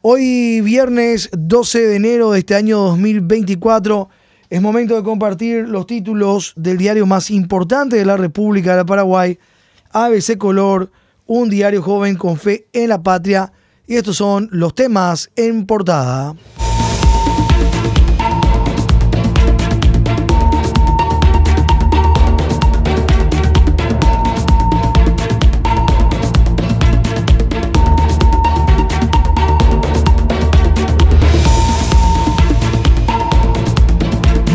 Hoy viernes 12 de enero de este año 2024 es momento de compartir los títulos del diario más importante de la República de Paraguay, ABC Color, un diario joven con fe en la patria y estos son los temas en portada.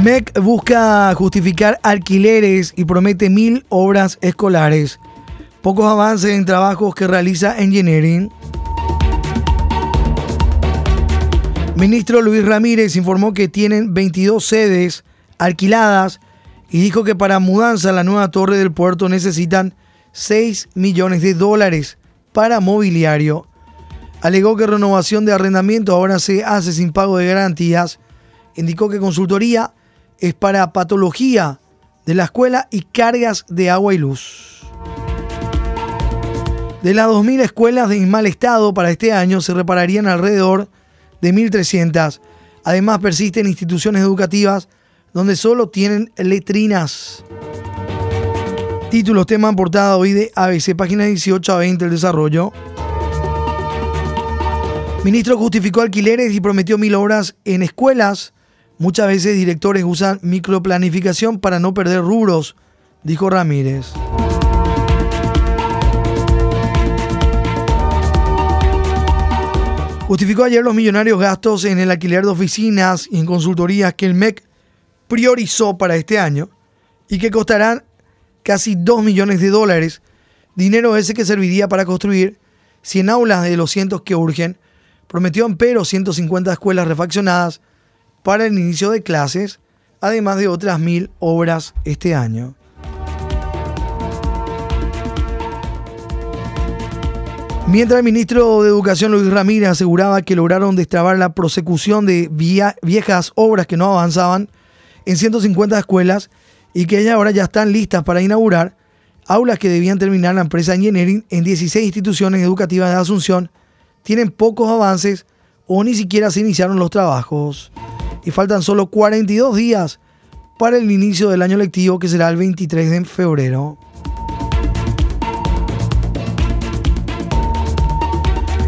MEC busca justificar alquileres y promete mil obras escolares. Pocos avances en trabajos que realiza Engineering. Ministro Luis Ramírez informó que tienen 22 sedes alquiladas y dijo que para mudanza a la nueva torre del puerto necesitan 6 millones de dólares para mobiliario. Alegó que renovación de arrendamiento ahora se hace sin pago de garantías. Indicó que consultoría es para patología de la escuela y cargas de agua y luz. De las 2.000 escuelas de mal estado para este año se repararían alrededor de 1.300. Además persisten instituciones educativas donde solo tienen letrinas. Títulos, tema en portada hoy de ABC, página 18 a 20, el desarrollo. Ministro justificó alquileres y prometió mil obras en escuelas Muchas veces directores usan microplanificación para no perder rubros, dijo Ramírez. Justificó ayer los millonarios gastos en el alquiler de oficinas y en consultorías que el MEC priorizó para este año y que costarán casi 2 millones de dólares, dinero ese que serviría para construir 100 aulas de los cientos que urgen, prometió pero 150 escuelas refaccionadas, para el inicio de clases, además de otras mil obras este año. Mientras el ministro de Educación Luis Ramírez aseguraba que lograron destrabar la prosecución de viejas obras que no avanzaban en 150 escuelas y que ellas ahora ya están listas para inaugurar aulas que debían terminar la empresa Engineering en 16 instituciones educativas de Asunción, tienen pocos avances o ni siquiera se iniciaron los trabajos y faltan solo 42 días para el inicio del año lectivo que será el 23 de febrero.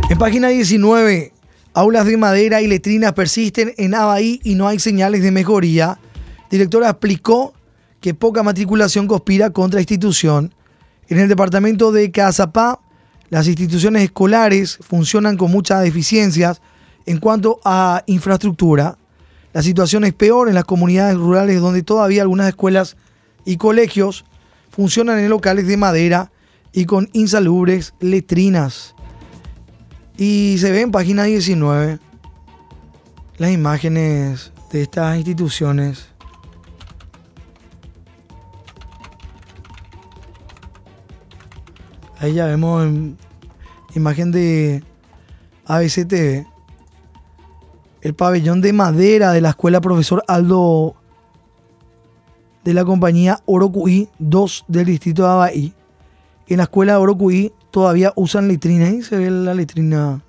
En página 19, aulas de madera y letrinas persisten en Abaí y no hay señales de mejoría. Directora explicó que poca matriculación conspira contra institución. En el departamento de Cazapá, las instituciones escolares funcionan con muchas deficiencias en cuanto a infraestructura. La situación es peor en las comunidades rurales donde todavía algunas escuelas y colegios funcionan en locales de madera y con insalubres letrinas. Y se ve en página 19 las imágenes de estas instituciones. Ahí ya vemos imagen de ABCTV el pabellón de madera de la escuela profesor Aldo de la compañía Orocuí 2 del distrito de Abaí. En la escuela Orocuí todavía usan letrinas y se ve la letrina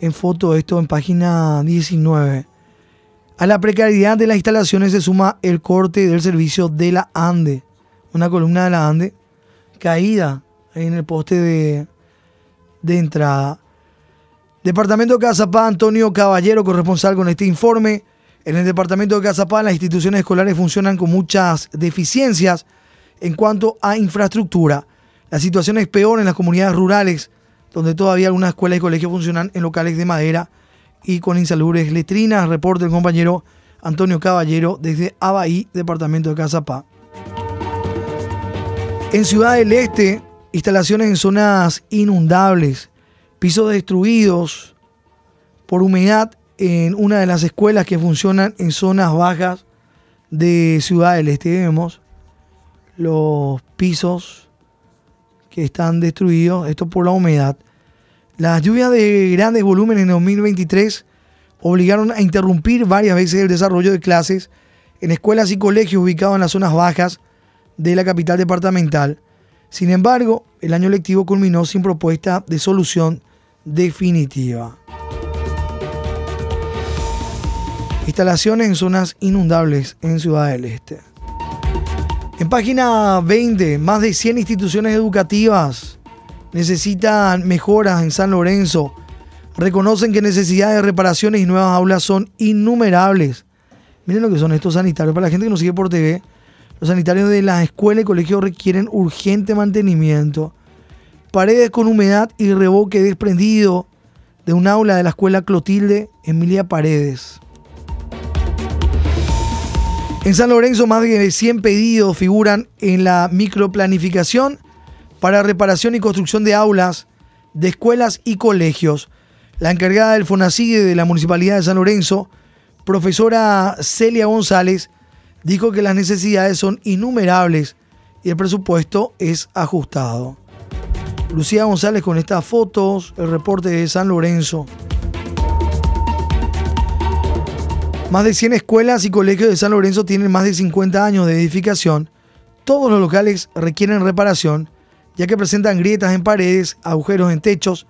en foto, esto en página 19. A la precariedad de las instalaciones se suma el corte del servicio de la ANDE, una columna de la ANDE caída en el poste de entrada. Departamento de Cazapá, Antonio Caballero, corresponsal con este informe. En el departamento de Cazapá, las instituciones escolares funcionan con muchas deficiencias en cuanto a infraestructura. La situación es peor en las comunidades rurales, donde todavía algunas escuelas y colegios funcionan en locales de madera y con insalubres letrinas. Reporte el compañero Antonio Caballero desde Abaí, departamento de Cazapá. En Ciudad del Este, instalaciones en zonas inundables pisos destruidos por humedad en una de las escuelas que funcionan en zonas bajas de Ciudad del Este. Vemos los pisos que están destruidos, esto por la humedad. Las lluvias de grandes volúmenes en 2023 obligaron a interrumpir varias veces el desarrollo de clases en escuelas y colegios ubicados en las zonas bajas de la capital departamental. Sin embargo, el año lectivo culminó sin propuesta de solución definitiva. Instalaciones en zonas inundables en Ciudad del Este. En página 20, más de 100 instituciones educativas necesitan mejoras en San Lorenzo. Reconocen que necesidades de reparaciones y nuevas aulas son innumerables. Miren lo que son estos sanitarios. Para la gente que nos sigue por TV, los sanitarios de las escuelas y colegios requieren urgente mantenimiento. Paredes con humedad y revoque desprendido de un aula de la escuela Clotilde Emilia Paredes. En San Lorenzo más de 100 pedidos figuran en la microplanificación para reparación y construcción de aulas de escuelas y colegios. La encargada del FONACIDE de la Municipalidad de San Lorenzo, profesora Celia González, dijo que las necesidades son innumerables y el presupuesto es ajustado. Lucía González con estas fotos, el reporte de San Lorenzo. Más de 100 escuelas y colegios de San Lorenzo tienen más de 50 años de edificación. Todos los locales requieren reparación, ya que presentan grietas en paredes, agujeros en techos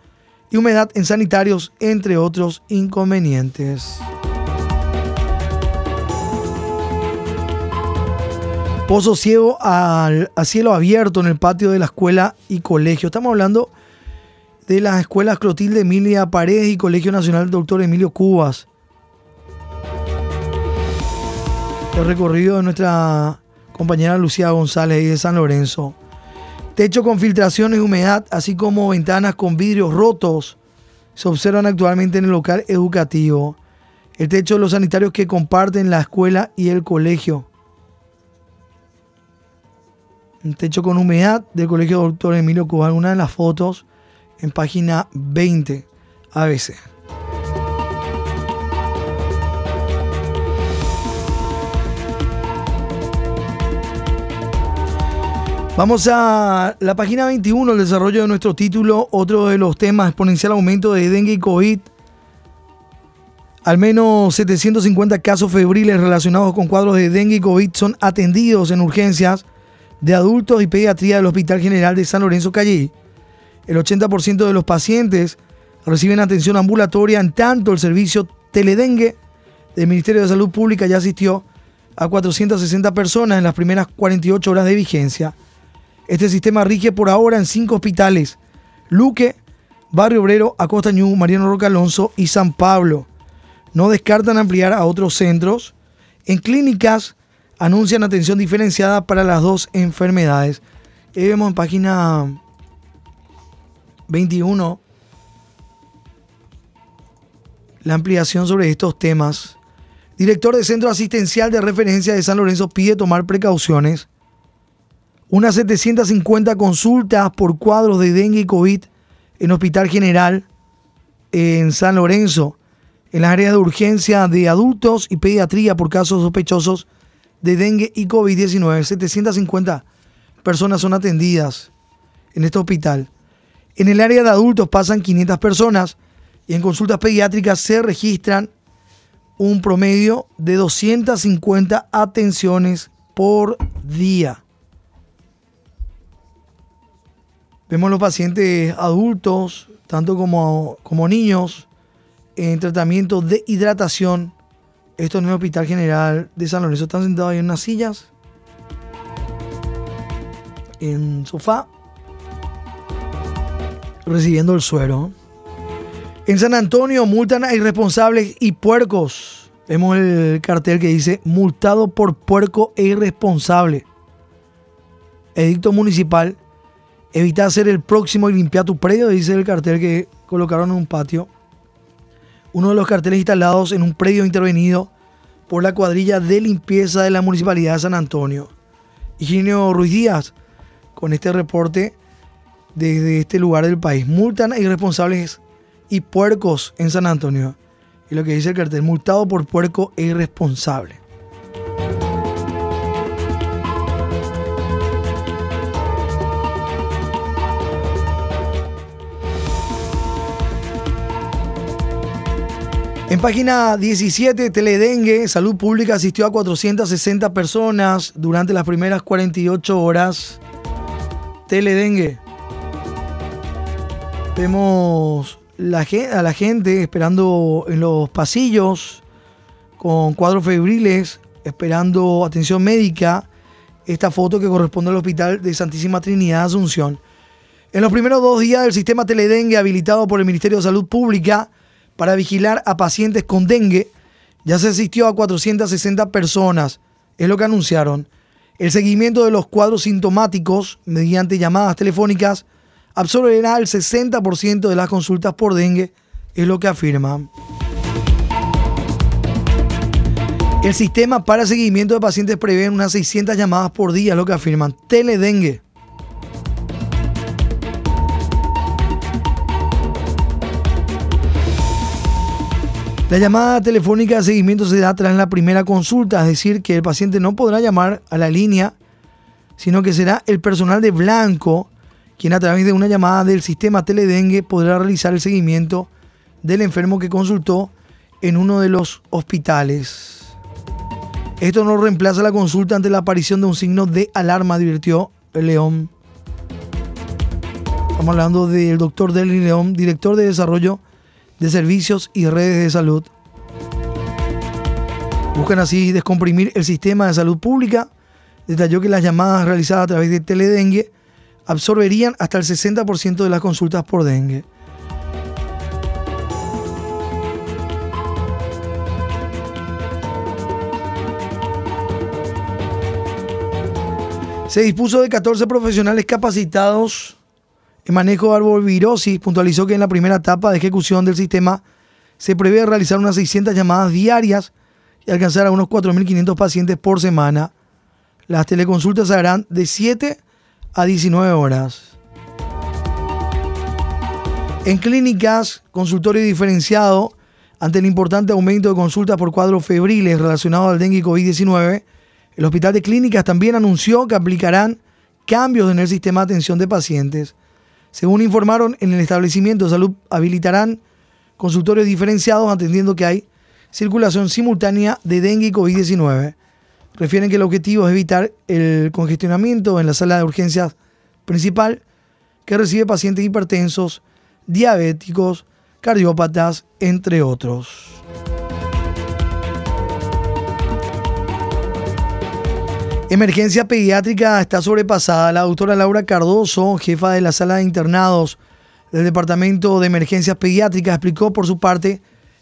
y humedad en sanitarios, entre otros inconvenientes. Pozo ciego al, a cielo abierto en el patio de la escuela y colegio. Estamos hablando de las escuelas Clotilde Emilia Paredes y Colegio Nacional Doctor Emilio Cubas. El recorrido de nuestra compañera Lucía González y de San Lorenzo. Techo con filtraciones de humedad, así como ventanas con vidrios rotos, se observan actualmente en el local educativo. El techo de los sanitarios que comparten la escuela y el colegio un techo con humedad del Colegio Doctor Emilio Cubán, una de las fotos en página 20 ABC. Vamos a la página 21, el desarrollo de nuestro título, otro de los temas, exponencial aumento de dengue y COVID. Al menos 750 casos febriles relacionados con cuadros de dengue y COVID son atendidos en urgencias de adultos y pediatría del Hospital General de San Lorenzo Callí. El 80% de los pacientes reciben atención ambulatoria, en tanto el servicio teledengue del Ministerio de Salud Pública ya asistió a 460 personas en las primeras 48 horas de vigencia. Este sistema rige por ahora en cinco hospitales: Luque, Barrio Obrero, Acosta Ñu, Mariano Roca Alonso y San Pablo. No descartan ampliar a otros centros. En clínicas anuncian atención diferenciada para las dos enfermedades. Ahí vemos en página 21 la ampliación sobre estos temas. Director del Centro Asistencial de Referencia de San Lorenzo pide tomar precauciones. Unas 750 consultas por cuadros de dengue y COVID en Hospital General en San Lorenzo. En las áreas de urgencia de adultos y pediatría por casos sospechosos de dengue y COVID-19. 750 personas son atendidas en este hospital. En el área de adultos pasan 500 personas y en consultas pediátricas se registran un promedio de 250 atenciones por día. Vemos los pacientes adultos, tanto como, como niños, en tratamiento de hidratación esto en el Hospital General de San Lorenzo. Están sentados ahí en unas sillas, en sofá, recibiendo el suero. En San Antonio multan a irresponsables y puercos. Vemos el cartel que dice multado por puerco e irresponsable. Edicto municipal. Evita hacer el próximo y limpiar tu predio, dice el cartel que colocaron en un patio uno de los carteles instalados en un predio intervenido por la cuadrilla de limpieza de la Municipalidad de San Antonio. Higinio Ruiz Díaz, con este reporte desde este lugar del país. Multan a irresponsables y puercos en San Antonio. Y lo que dice el cartel, multado por puerco e irresponsable. En página 17, Teledengue, Salud Pública asistió a 460 personas durante las primeras 48 horas. Teledengue. Vemos a la gente esperando en los pasillos con cuadros febriles, esperando atención médica. Esta foto que corresponde al Hospital de Santísima Trinidad Asunción. En los primeros dos días del sistema Teledengue habilitado por el Ministerio de Salud Pública para vigilar a pacientes con dengue, ya se asistió a 460 personas, es lo que anunciaron. El seguimiento de los cuadros sintomáticos mediante llamadas telefónicas absorberá el 60% de las consultas por dengue, es lo que afirma. El sistema para seguimiento de pacientes prevé unas 600 llamadas por día, es lo que afirman. Teledengue. La llamada telefónica de seguimiento se da tras la primera consulta, es decir, que el paciente no podrá llamar a la línea, sino que será el personal de blanco quien a través de una llamada del sistema Teledengue podrá realizar el seguimiento del enfermo que consultó en uno de los hospitales. Esto no reemplaza la consulta ante la aparición de un signo de alarma, advirtió León. Estamos hablando del doctor Deli León, director de desarrollo de servicios y redes de salud. Buscan así descomprimir el sistema de salud pública. Detalló que las llamadas realizadas a través de teledengue absorberían hasta el 60% de las consultas por dengue. Se dispuso de 14 profesionales capacitados el manejo de arbovirosis puntualizó que en la primera etapa de ejecución del sistema se prevé realizar unas 600 llamadas diarias y alcanzar a unos 4.500 pacientes por semana. Las teleconsultas se harán de 7 a 19 horas. En clínicas, consultorio diferenciado, ante el importante aumento de consultas por cuadros febriles relacionados al dengue y COVID-19, el Hospital de Clínicas también anunció que aplicarán cambios en el sistema de atención de pacientes. Según informaron, en el establecimiento de salud habilitarán consultorios diferenciados atendiendo que hay circulación simultánea de dengue y COVID-19. Refieren que el objetivo es evitar el congestionamiento en la sala de urgencias principal que recibe pacientes hipertensos, diabéticos, cardiópatas, entre otros. Emergencia pediátrica está sobrepasada. La doctora Laura Cardoso, jefa de la sala de internados del Departamento de Emergencias Pediátricas, explicó por su parte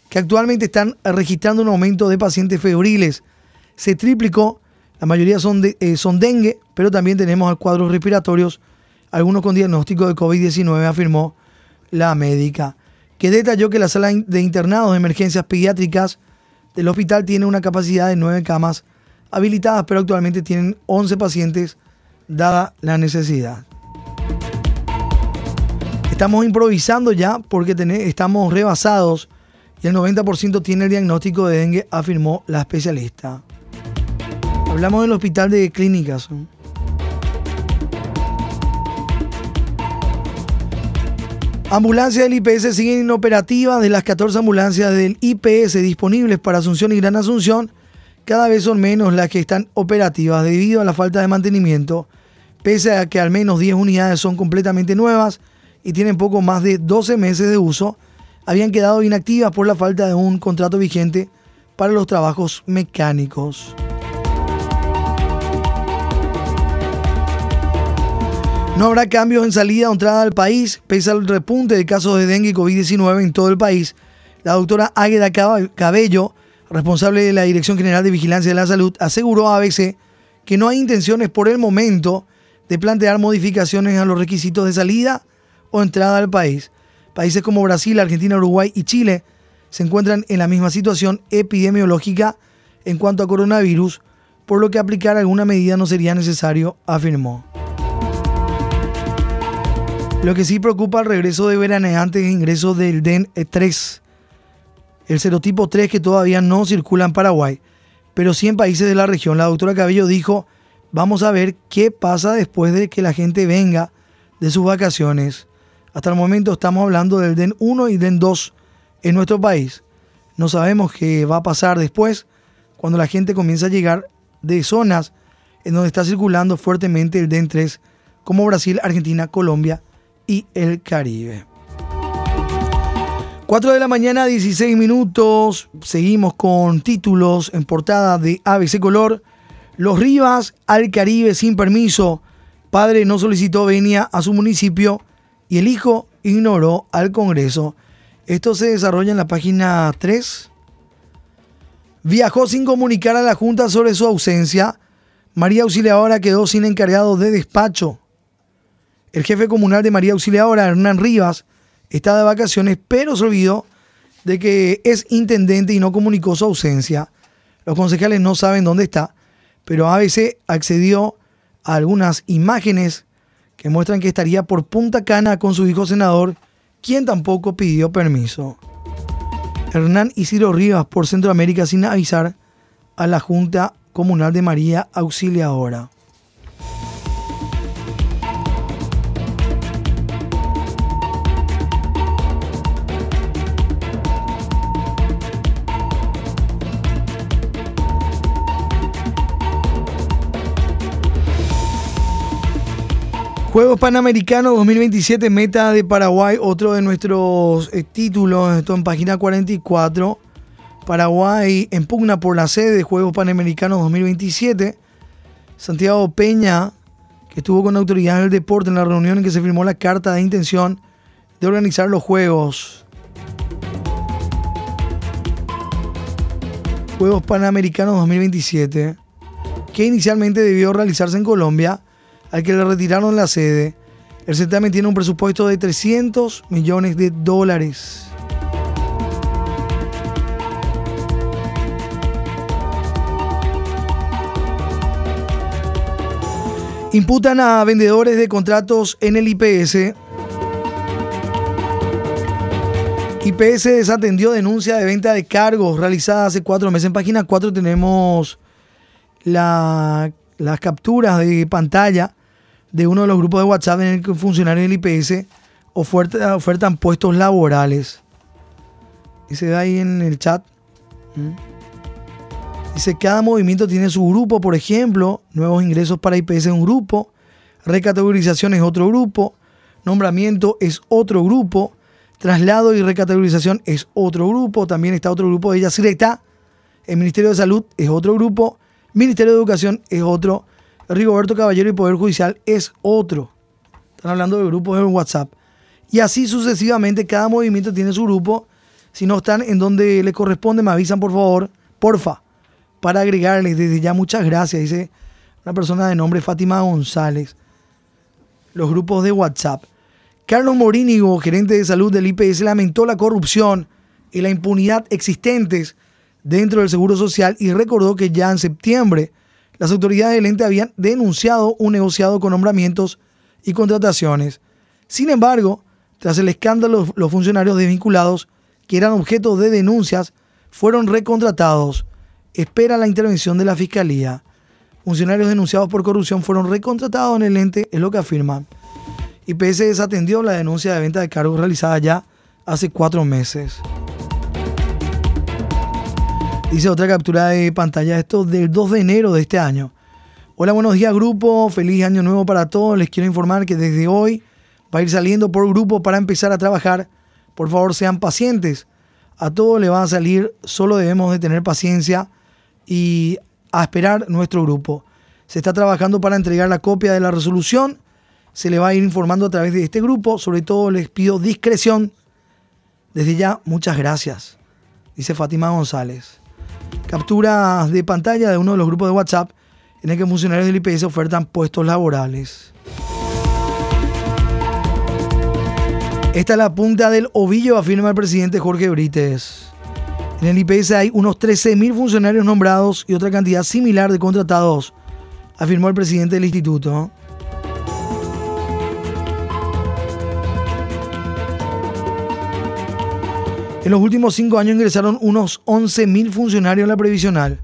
que actualmente están registrando un aumento de pacientes febriles. Se triplicó, la mayoría son, de, eh, son dengue, pero también tenemos cuadros respiratorios, algunos con diagnóstico de COVID-19, afirmó la médica, que detalló que la sala de internados de emergencias pediátricas del hospital tiene una capacidad de nueve camas habilitadas, pero actualmente tienen 11 pacientes dada la necesidad. Estamos improvisando ya porque estamos rebasados y el 90% tiene el diagnóstico de dengue, afirmó la especialista. Hablamos del hospital de clínicas. Ambulancias del IPS siguen inoperativas. De las 14 ambulancias del IPS disponibles para Asunción y Gran Asunción, cada vez son menos las que están operativas debido a la falta de mantenimiento, pese a que al menos 10 unidades son completamente nuevas y tienen poco más de 12 meses de uso, habían quedado inactivas por la falta de un contrato vigente para los trabajos mecánicos. No habrá cambios en salida o entrada al país, pese al repunte de casos de dengue y COVID-19 en todo el país. La doctora Águeda Cabello responsable de la Dirección General de Vigilancia de la Salud, aseguró a ABC que no hay intenciones por el momento de plantear modificaciones a los requisitos de salida o entrada al país. Países como Brasil, Argentina, Uruguay y Chile se encuentran en la misma situación epidemiológica en cuanto a coronavirus, por lo que aplicar alguna medida no sería necesario, afirmó. Lo que sí preocupa el regreso de veraneantes e ingreso del DEN 3 el serotipo 3 que todavía no circula en Paraguay, pero sí en países de la región. La doctora Cabello dijo, vamos a ver qué pasa después de que la gente venga de sus vacaciones. Hasta el momento estamos hablando del DEN 1 y DEN 2 en nuestro país. No sabemos qué va a pasar después cuando la gente comienza a llegar de zonas en donde está circulando fuertemente el DEN 3, como Brasil, Argentina, Colombia y el Caribe. 4 de la mañana, 16 minutos. Seguimos con títulos en portada de ABC Color. Los Rivas al Caribe sin permiso. Padre no solicitó venia a su municipio y el hijo ignoró al Congreso. Esto se desarrolla en la página 3. Viajó sin comunicar a la Junta sobre su ausencia. María Auxiliadora quedó sin encargado de despacho. El jefe comunal de María Auxiliadora, Hernán Rivas, está de vacaciones, pero se olvidó de que es intendente y no comunicó su ausencia. Los concejales no saben dónde está, pero ABC accedió a algunas imágenes que muestran que estaría por Punta Cana con su hijo senador, quien tampoco pidió permiso. Hernán Isidro Rivas por Centroamérica sin avisar a la Junta Comunal de María Auxiliadora. Juegos Panamericanos 2027, meta de Paraguay, otro de nuestros eh, títulos, esto en página 44. Paraguay en pugna por la sede de Juegos Panamericanos 2027. Santiago Peña, que estuvo con autoridades del deporte en la reunión en que se firmó la carta de intención de organizar los Juegos. Juegos Panamericanos 2027, que inicialmente debió realizarse en Colombia al que le retiraron la sede. El certamen tiene un presupuesto de 300 millones de dólares. Imputan a vendedores de contratos en el IPS. IPS desatendió denuncia de venta de cargos realizada hace cuatro meses. En página 4 tenemos las capturas de pantalla de uno de los grupos de WhatsApp en el que funcionarios del IPS ofertan puestos laborales. Dice ve ahí en el chat. Dice, cada movimiento tiene su grupo, por ejemplo, nuevos ingresos para IPS es un grupo, recategorización es otro grupo, nombramiento es otro grupo, traslado y recategorización es otro grupo, también está otro grupo de Yacireta, el Ministerio de Salud es otro grupo, Ministerio de Educación es otro, Rigoberto Caballero y Poder Judicial es otro. Están hablando de grupos en WhatsApp. Y así sucesivamente, cada movimiento tiene su grupo. Si no están en donde le corresponde, me avisan por favor, porfa, para agregarles desde ya muchas gracias. Dice una persona de nombre Fátima González. Los grupos de WhatsApp. Carlos Morínigo, gerente de salud del IPS, lamentó la corrupción y la impunidad existentes dentro del Seguro Social y recordó que ya en septiembre las autoridades del ente habían denunciado un negociado con nombramientos y contrataciones. Sin embargo, tras el escándalo, los funcionarios desvinculados, que eran objeto de denuncias, fueron recontratados. Espera la intervención de la Fiscalía. Funcionarios denunciados por corrupción fueron recontratados en el ente, es lo que afirman. IPS desatendió la denuncia de venta de cargos realizada ya hace cuatro meses. Dice otra captura de pantalla, esto del 2 de enero de este año. Hola, buenos días grupo, feliz año nuevo para todos. Les quiero informar que desde hoy va a ir saliendo por grupo para empezar a trabajar. Por favor, sean pacientes. A todos le va a salir, solo debemos de tener paciencia y a esperar nuestro grupo. Se está trabajando para entregar la copia de la resolución. Se le va a ir informando a través de este grupo. Sobre todo les pido discreción. Desde ya, muchas gracias. Dice Fátima González capturas de pantalla de uno de los grupos de WhatsApp en el que funcionarios del IPS ofertan puestos laborales. Esta es la punta del ovillo, afirma el presidente Jorge Brites. En el IPS hay unos 13.000 funcionarios nombrados y otra cantidad similar de contratados, afirmó el presidente del instituto. En los últimos cinco años ingresaron unos 11.000 funcionarios a la previsional.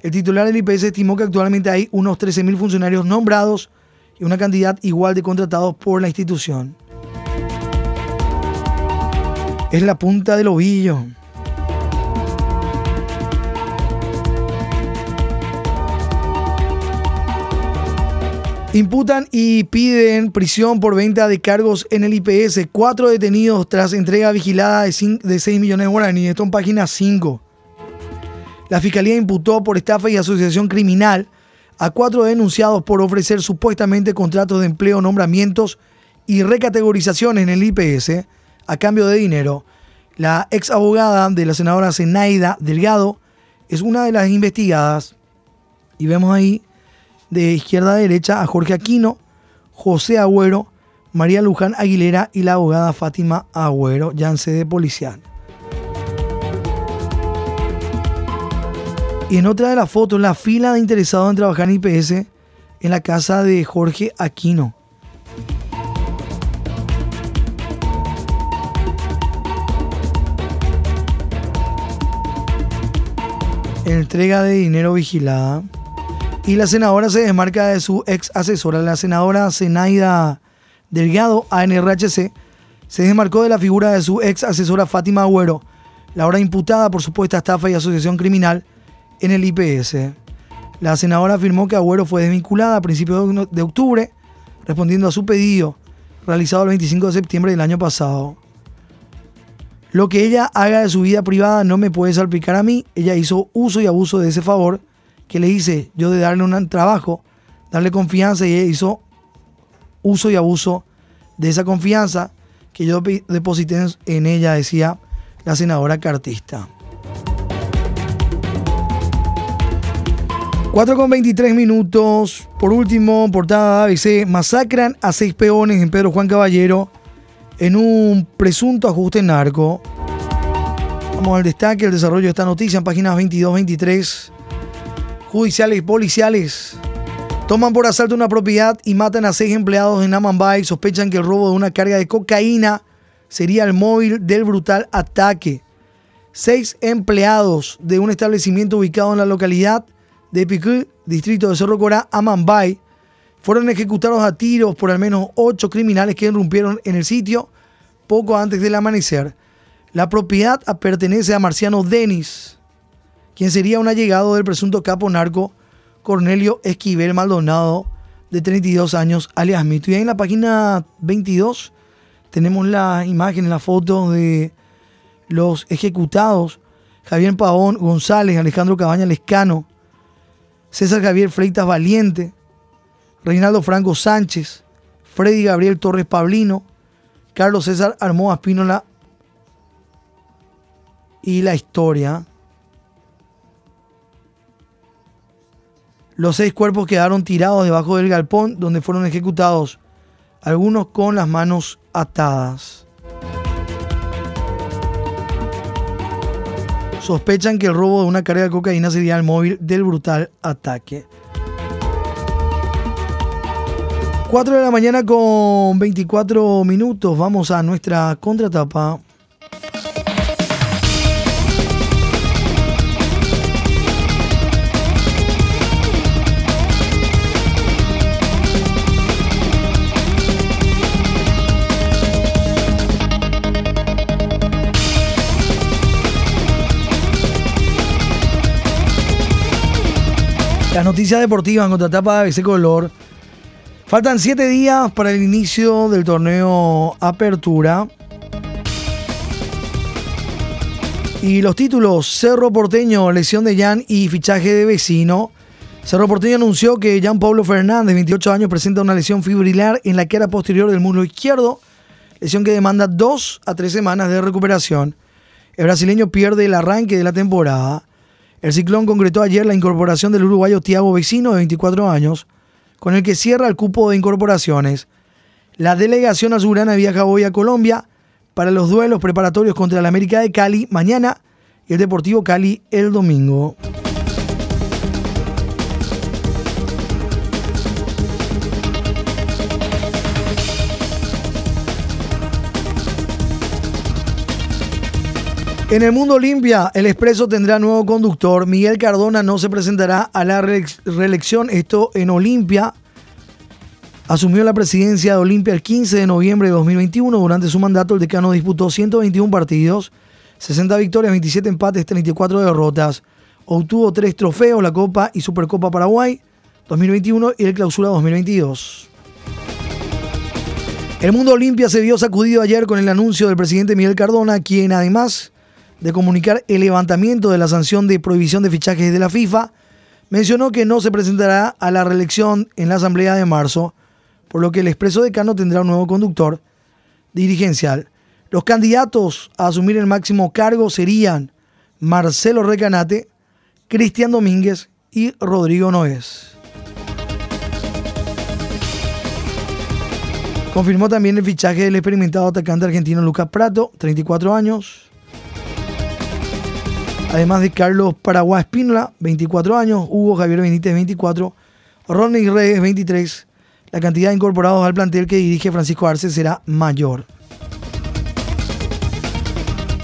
El titular del IPS estimó que actualmente hay unos 13.000 funcionarios nombrados y una cantidad igual de contratados por la institución. Es la punta del ovillo. Imputan y piden prisión por venta de cargos en el IPS. Cuatro detenidos tras entrega vigilada de 6 millones de guaraníes. Esto en página 5. La fiscalía imputó por estafa y asociación criminal a cuatro denunciados por ofrecer supuestamente contratos de empleo, nombramientos y recategorización en el IPS a cambio de dinero. La ex abogada de la senadora Zenaida Delgado es una de las investigadas. Y vemos ahí de izquierda a derecha a Jorge Aquino, José Agüero, María Luján Aguilera y la abogada Fátima Agüero, ya en sede policial. Y en otra de las fotos, la fila de interesados en trabajar en IPS en la casa de Jorge Aquino. Entrega de dinero vigilada. Y la senadora se desmarca de su ex asesora, la senadora Zenaida Delgado, ANRHC, se desmarcó de la figura de su ex asesora Fátima Agüero, la ahora imputada por supuesta estafa y asociación criminal en el IPS. La senadora afirmó que Agüero fue desvinculada a principios de octubre, respondiendo a su pedido realizado el 25 de septiembre del año pasado. Lo que ella haga de su vida privada no me puede salpicar a mí. Ella hizo uso y abuso de ese favor que le hice yo de darle un trabajo, darle confianza y hizo uso y abuso de esa confianza que yo deposité en ella, decía la senadora cartista. 4 con 23 minutos. Por último, portada ABC. Masacran a seis peones en Pedro Juan Caballero en un presunto ajuste narco. Vamos al destaque, el desarrollo de esta noticia en páginas 22-23 judiciales y policiales toman por asalto una propiedad y matan a seis empleados en Amambay. Sospechan que el robo de una carga de cocaína sería el móvil del brutal ataque. Seis empleados de un establecimiento ubicado en la localidad de Picú, distrito de Cerro Corá, Amambay, fueron ejecutados a tiros por al menos ocho criminales que irrumpieron en el sitio poco antes del amanecer. La propiedad pertenece a Marciano Denis, quien sería un allegado del presunto capo narco Cornelio Esquivel Maldonado, de 32 años, alias Mito. Y ahí en la página 22 tenemos la imagen, la foto de los ejecutados. Javier Pavón González, Alejandro Cabaña Lescano, César Javier Freitas Valiente, Reinaldo Franco Sánchez, Freddy Gabriel Torres Pablino, Carlos César Armoa Espínola y la historia Los seis cuerpos quedaron tirados debajo del galpón donde fueron ejecutados, algunos con las manos atadas. Sospechan que el robo de una carga de cocaína sería el móvil del brutal ataque. 4 de la mañana con 24 minutos. Vamos a nuestra contratapa. Las noticias deportivas en contratapa de ese color. Faltan siete días para el inicio del torneo Apertura. Y los títulos: Cerro Porteño, lesión de Jan y fichaje de vecino. Cerro Porteño anunció que Jan Pablo Fernández, 28 años, presenta una lesión fibrilar en la cara posterior del muslo izquierdo, lesión que demanda dos a tres semanas de recuperación. El brasileño pierde el arranque de la temporada. El Ciclón concretó ayer la incorporación del uruguayo Tiago Vecino, de 24 años, con el que cierra el cupo de incorporaciones. La delegación azulana viaja hoy a Colombia para los duelos preparatorios contra el América de Cali mañana y el Deportivo Cali el domingo. En el mundo Olimpia, el Expreso tendrá nuevo conductor. Miguel Cardona no se presentará a la reelección. Esto en Olimpia. Asumió la presidencia de Olimpia el 15 de noviembre de 2021. Durante su mandato, el decano disputó 121 partidos, 60 victorias, 27 empates, 34 derrotas. Obtuvo tres trofeos, la Copa y Supercopa Paraguay, 2021 y el clausura 2022. El mundo Olimpia se vio sacudido ayer con el anuncio del presidente Miguel Cardona, quien además de comunicar el levantamiento de la sanción de prohibición de fichajes de la FIFA, mencionó que no se presentará a la reelección en la Asamblea de marzo, por lo que el expreso decano tendrá un nuevo conductor dirigencial. Los candidatos a asumir el máximo cargo serían Marcelo Recanate, Cristian Domínguez y Rodrigo Noés. Confirmó también el fichaje del experimentado atacante argentino Lucas Prato, 34 años, Además de Carlos Paraguay Espínola, 24 años, Hugo Javier Benítez, 24, Ronnie Reyes, 23. La cantidad de incorporados al plantel que dirige Francisco Arce será mayor.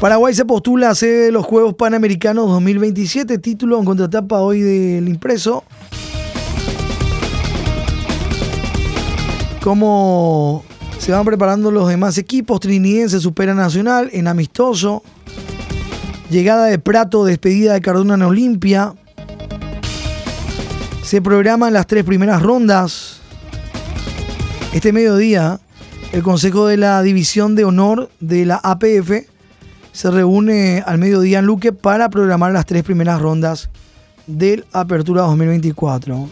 Paraguay se postula a sede de los Juegos Panamericanos 2027, título en contratapa hoy del impreso. Cómo se van preparando los demás equipos, Trinidense supera Nacional en amistoso. Llegada de Prato, despedida de Cardona en Olimpia. Se programan las tres primeras rondas. Este mediodía, el Consejo de la División de Honor de la APF se reúne al mediodía en Luque para programar las tres primeras rondas del Apertura 2024.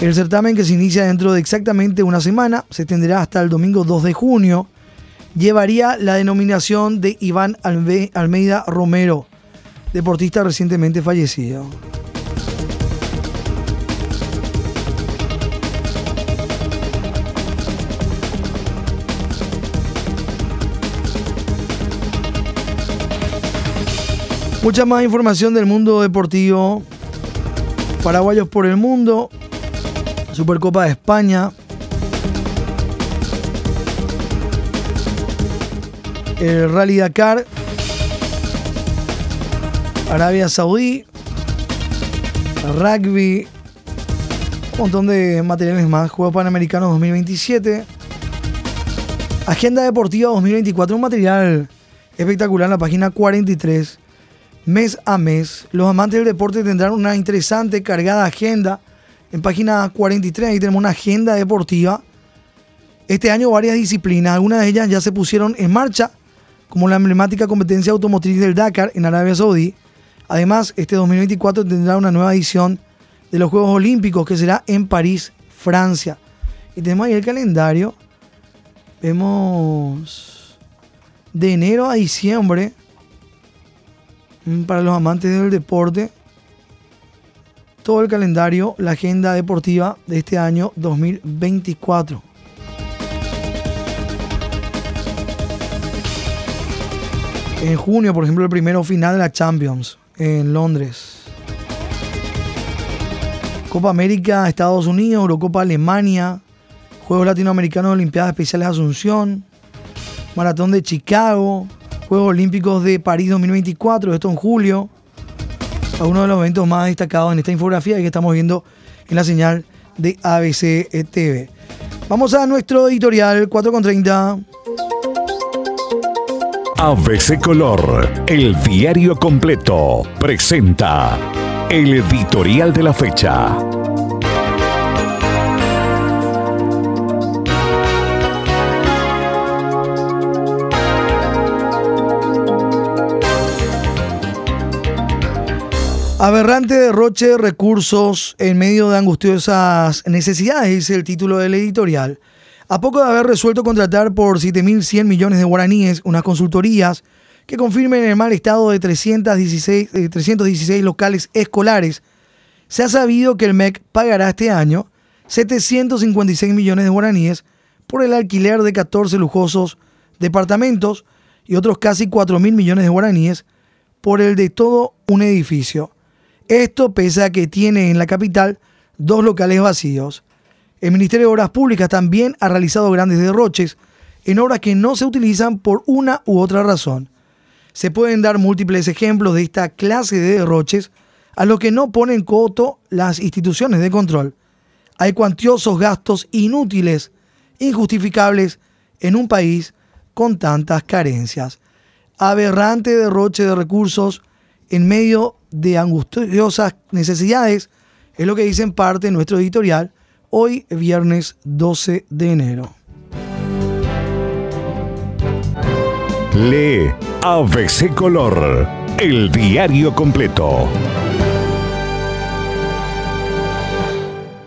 El certamen que se inicia dentro de exactamente una semana se extenderá hasta el domingo 2 de junio llevaría la denominación de Iván Almeida Romero, deportista recientemente fallecido. Mucha más información del mundo deportivo. Paraguayos por el mundo. Supercopa de España. El Rally Dakar, Arabia Saudí, rugby, un montón de materiales más, Juegos Panamericanos 2027, Agenda Deportiva 2024, un material espectacular en la página 43, mes a mes. Los amantes del deporte tendrán una interesante, cargada agenda. En página 43 ahí tenemos una agenda deportiva. Este año varias disciplinas, algunas de ellas ya se pusieron en marcha como la emblemática competencia automotriz del Dakar en Arabia Saudí. Además, este 2024 tendrá una nueva edición de los Juegos Olímpicos que será en París, Francia. Y tenemos ahí el calendario. Vemos de enero a diciembre mm, para los amantes del deporte. Todo el calendario, la agenda deportiva de este año 2024. En junio, por ejemplo, el primero final de la Champions en Londres. Copa América, Estados Unidos, Eurocopa Alemania, Juegos Latinoamericanos, Olimpiadas Especiales Asunción, Maratón de Chicago, Juegos Olímpicos de París 2024, esto en julio. Uno de los eventos más destacados en esta infografía que estamos viendo en la señal de ABC TV. Vamos a nuestro editorial 4.30. ABC Color, el diario completo, presenta el editorial de la fecha. Aberrante derroche de recursos en medio de angustiosas necesidades, dice el título del editorial. A poco de haber resuelto contratar por 7.100 millones de guaraníes unas consultorías que confirmen el mal estado de 316, 316 eh, locales escolares, se ha sabido que el MEC pagará este año 756 millones de guaraníes por el alquiler de 14 lujosos departamentos y otros casi 4 mil millones de guaraníes por el de todo un edificio. Esto pese a que tiene en la capital dos locales vacíos. El Ministerio de Obras Públicas también ha realizado grandes derroches en obras que no se utilizan por una u otra razón. Se pueden dar múltiples ejemplos de esta clase de derroches a lo que no ponen coto las instituciones de control. Hay cuantiosos gastos inútiles, injustificables en un país con tantas carencias. Aberrante derroche de recursos en medio de angustiosas necesidades Es lo que dice en parte nuestro editorial hoy, viernes 12 de enero. Lee ABC Color, el diario completo.